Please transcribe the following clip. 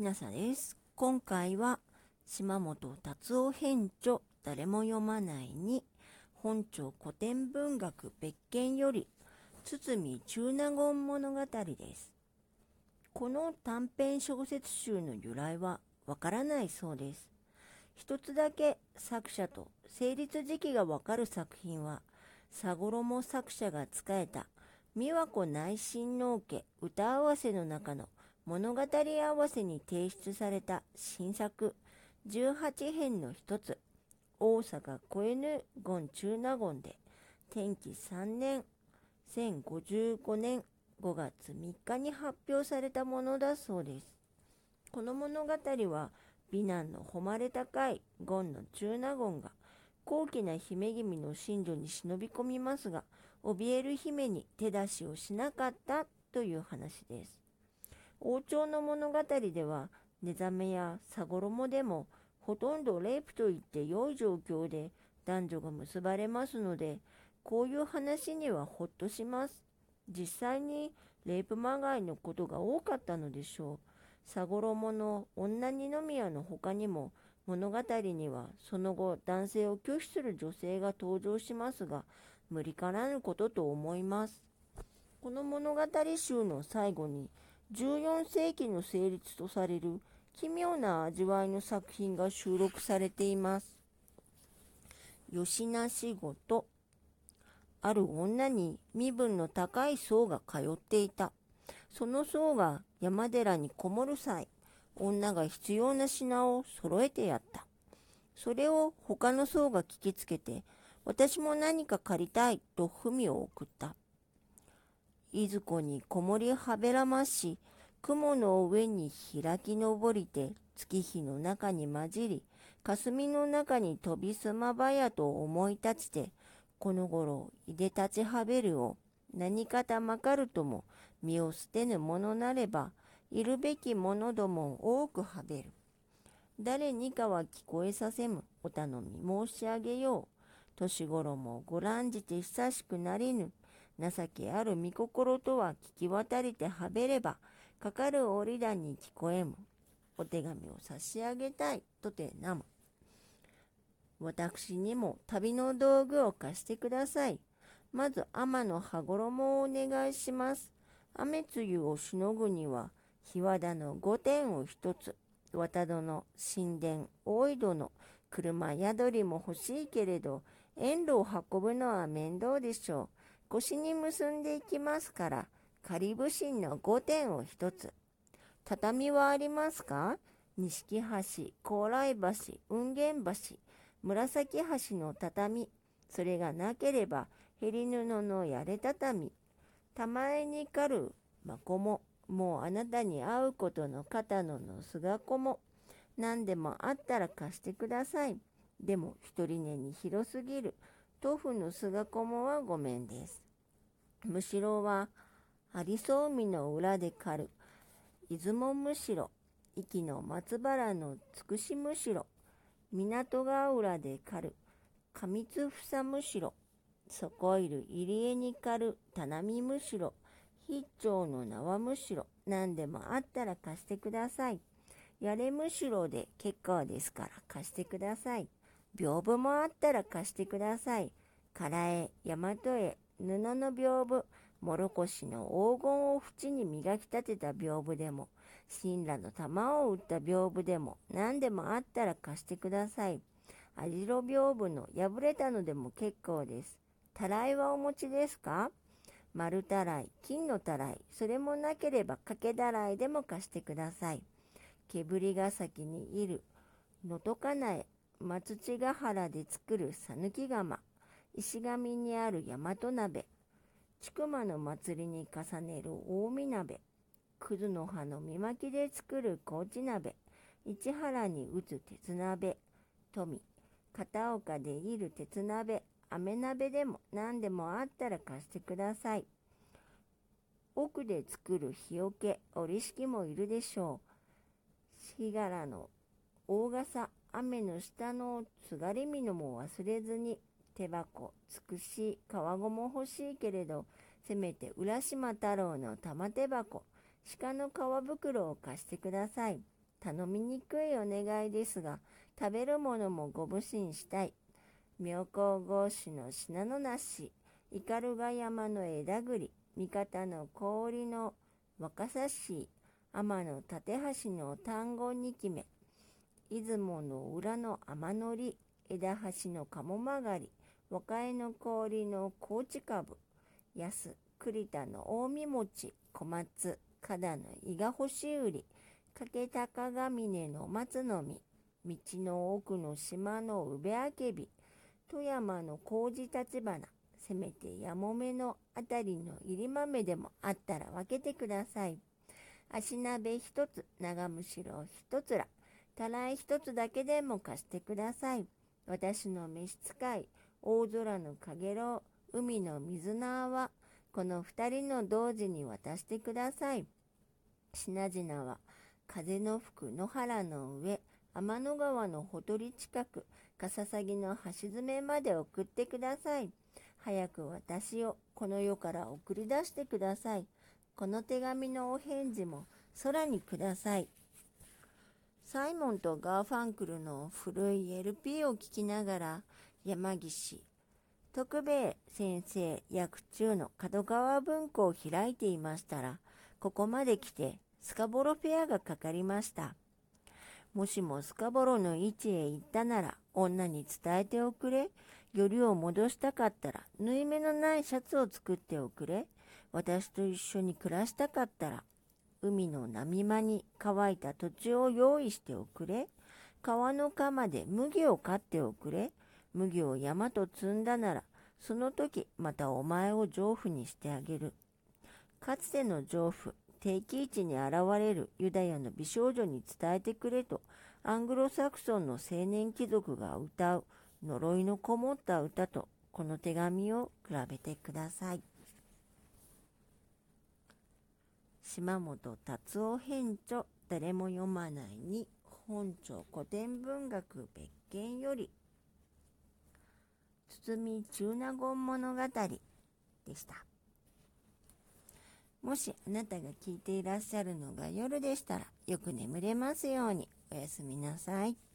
ひなさです。今回は島本達夫編著誰も読まないに本庁古典文学別件より堤中納言物語です。この短編小説集の由来はわからないそうです。一つだけ作者と成立時期がわかる作品は佐衣作者が仕えた美和子内親王家歌合わせの中の物語合わせに提出された新作18編の一つ大阪小犬権中納言で天気3年1055年5月3日に発表されたものだそうです。この物語は美男の誉れ高い権の中納言が高貴な姫君の寝女に忍び込みますが怯える姫に手出しをしなかったという話です。王朝の物語では、寝覚めや羽衣でも、ほとんどレイプと言って良い状況で男女が結ばれますので、こういう話にはほっとします。実際にレイプまがいのことが多かったのでしょう。羽衣の女二宮の他にも物語にはその後男性を拒否する女性が登場しますが無理からぬことと思います。この物語集の最後に14世紀の成立とされる奇妙な味わいの作品が収録されています。吉な仕事。ある女に身分の高い僧が通っていた。その僧が山寺にこもる際、女が必要な品を揃えてやった。それを他の僧が聞きつけて、私も何か借りたいと文を送った。いずこにこもりはべらまし、雲の上に開き登りて、月日の中に混じり、霞の中に飛びすまばやと思い立ちて、この頃いで立ちはべるを、何かたまかるとも身を捨てぬものなれば、いるべきものども多くはべる。誰にかは聞こえさせむお頼み申し上げよう。年頃もご覧じて久しくなりぬ。情けある御心とは聞き渡りてはべれば、かかる折段に聞こえむ。お手紙を差し上げたいとてなむ。私にも旅の道具を貸してください。まず天の羽衣をお願いします。雨露をしのぐには、日和田の御殿を一つ、渡戸の神殿、大井戸の車宿りも欲しいけれど、遠路を運ぶのは面倒でしょう。腰に結んでいきますから、仮武神の5点を一つ。畳はありますか？錦橋、高麗橋、雲源橋、紫橋の畳。それがなければ、ヘリ布のやれ畳。たまえにかるまこも、もうあなたに会うことの肩ののすがこも。何でもあったら貸してください。でも、一人寝に広すぎる。豆腐のすがこもはごめんです。むしろは、有栖海の裏で狩る。出雲むしろ。壱の松原のつくしむしろ。港が浦で狩る。上津房むしろ。そこいる入江に狩る。田波むしろ。必長の縄むしろ。何でもあったら貸してください。やれむしろで結構ですから貸してください。屏風もあったら貸してください。唐絵、大和絵、布の屏風、もろこしの黄金を縁に磨き立てた屏風でも、神羅の玉を打った屏風でも、何でもあったら貸してください。網代屏風の破れたのでも結構です。たらいはお持ちですか？丸たらい、金のたらい、それもなければ掛けたらいでも貸してください。煙ヶ崎にいる、能登かなえ、松地ヶ原で作るさぬき窯、石神にある大和鍋、千曲の祭りに重ねる大見鍋、葛の葉の見巻きで作る高知鍋、市原に打つ鉄鍋、富、片岡でいる鉄鍋、飴鍋でも何でもあったら貸してください。奥で作る日よけ、折敷もいるでしょう。日柄の大傘、雨の下の津軽みのも忘れずに、手箱、つくし、川ごも欲しいけれど、せめて浦島太郎の玉手箱、鹿の皮袋を貸してください。頼みにくいお願いですが、食べるものもご無心したい。妙高合子の品のなし、斑鳩山の枝栗、三方の氷の若狭市、天の立橋の単語に決め、出雲の裏の天のり、枝橋の鴨曲がり、和歌江の氷の高知株、安、栗田の近江餅、小松、加田の伊賀星売り、掛高ヶ峰の松の実、道の奥の島の宇部あけび、富山の麹立花、せめてやもめのあたりの入り豆でもあったら分けてください。足鍋一つ、長むしろ一つら、たらい一つだけでも貸してください。私の召使い、大空のかげろう、海の水の泡、この二人の同時に渡してください。品々は、風の吹く野原の上、天の川のほとり近く、かささぎの橋詰めまで送ってください。早く私をこの世から送り出してください。この手紙のお返事も空にください。サイモンとガーファンクルの古い LP を聞きながら山岸徳平先生訳注の角川文庫を開いていましたらここまで来てスカボロフェアがかかりました。もしもスカボロの市へ行ったなら女に伝えておくれ。よりを戻したかったら縫い目のないシャツを作っておくれ。私と一緒に暮らしたかったら海の波間に乾いた土地を用意しておくれ。川の釜で麦を飼っておくれ。麦を山と積んだなら、その時またお前を丈夫にしてあげる。かつての丈夫、定期位に現れるユダヤの美少女に伝えてくれと、アングロサクソンの青年貴族が歌う呪いのこもった歌と、この手紙を比べてください。島本達夫編著誰も読まないに本庁古典文学別件より堤中納言物語でしたもしあなたが聞いていらっしゃるのが夜でしたらよく眠れますようにおやすみなさい。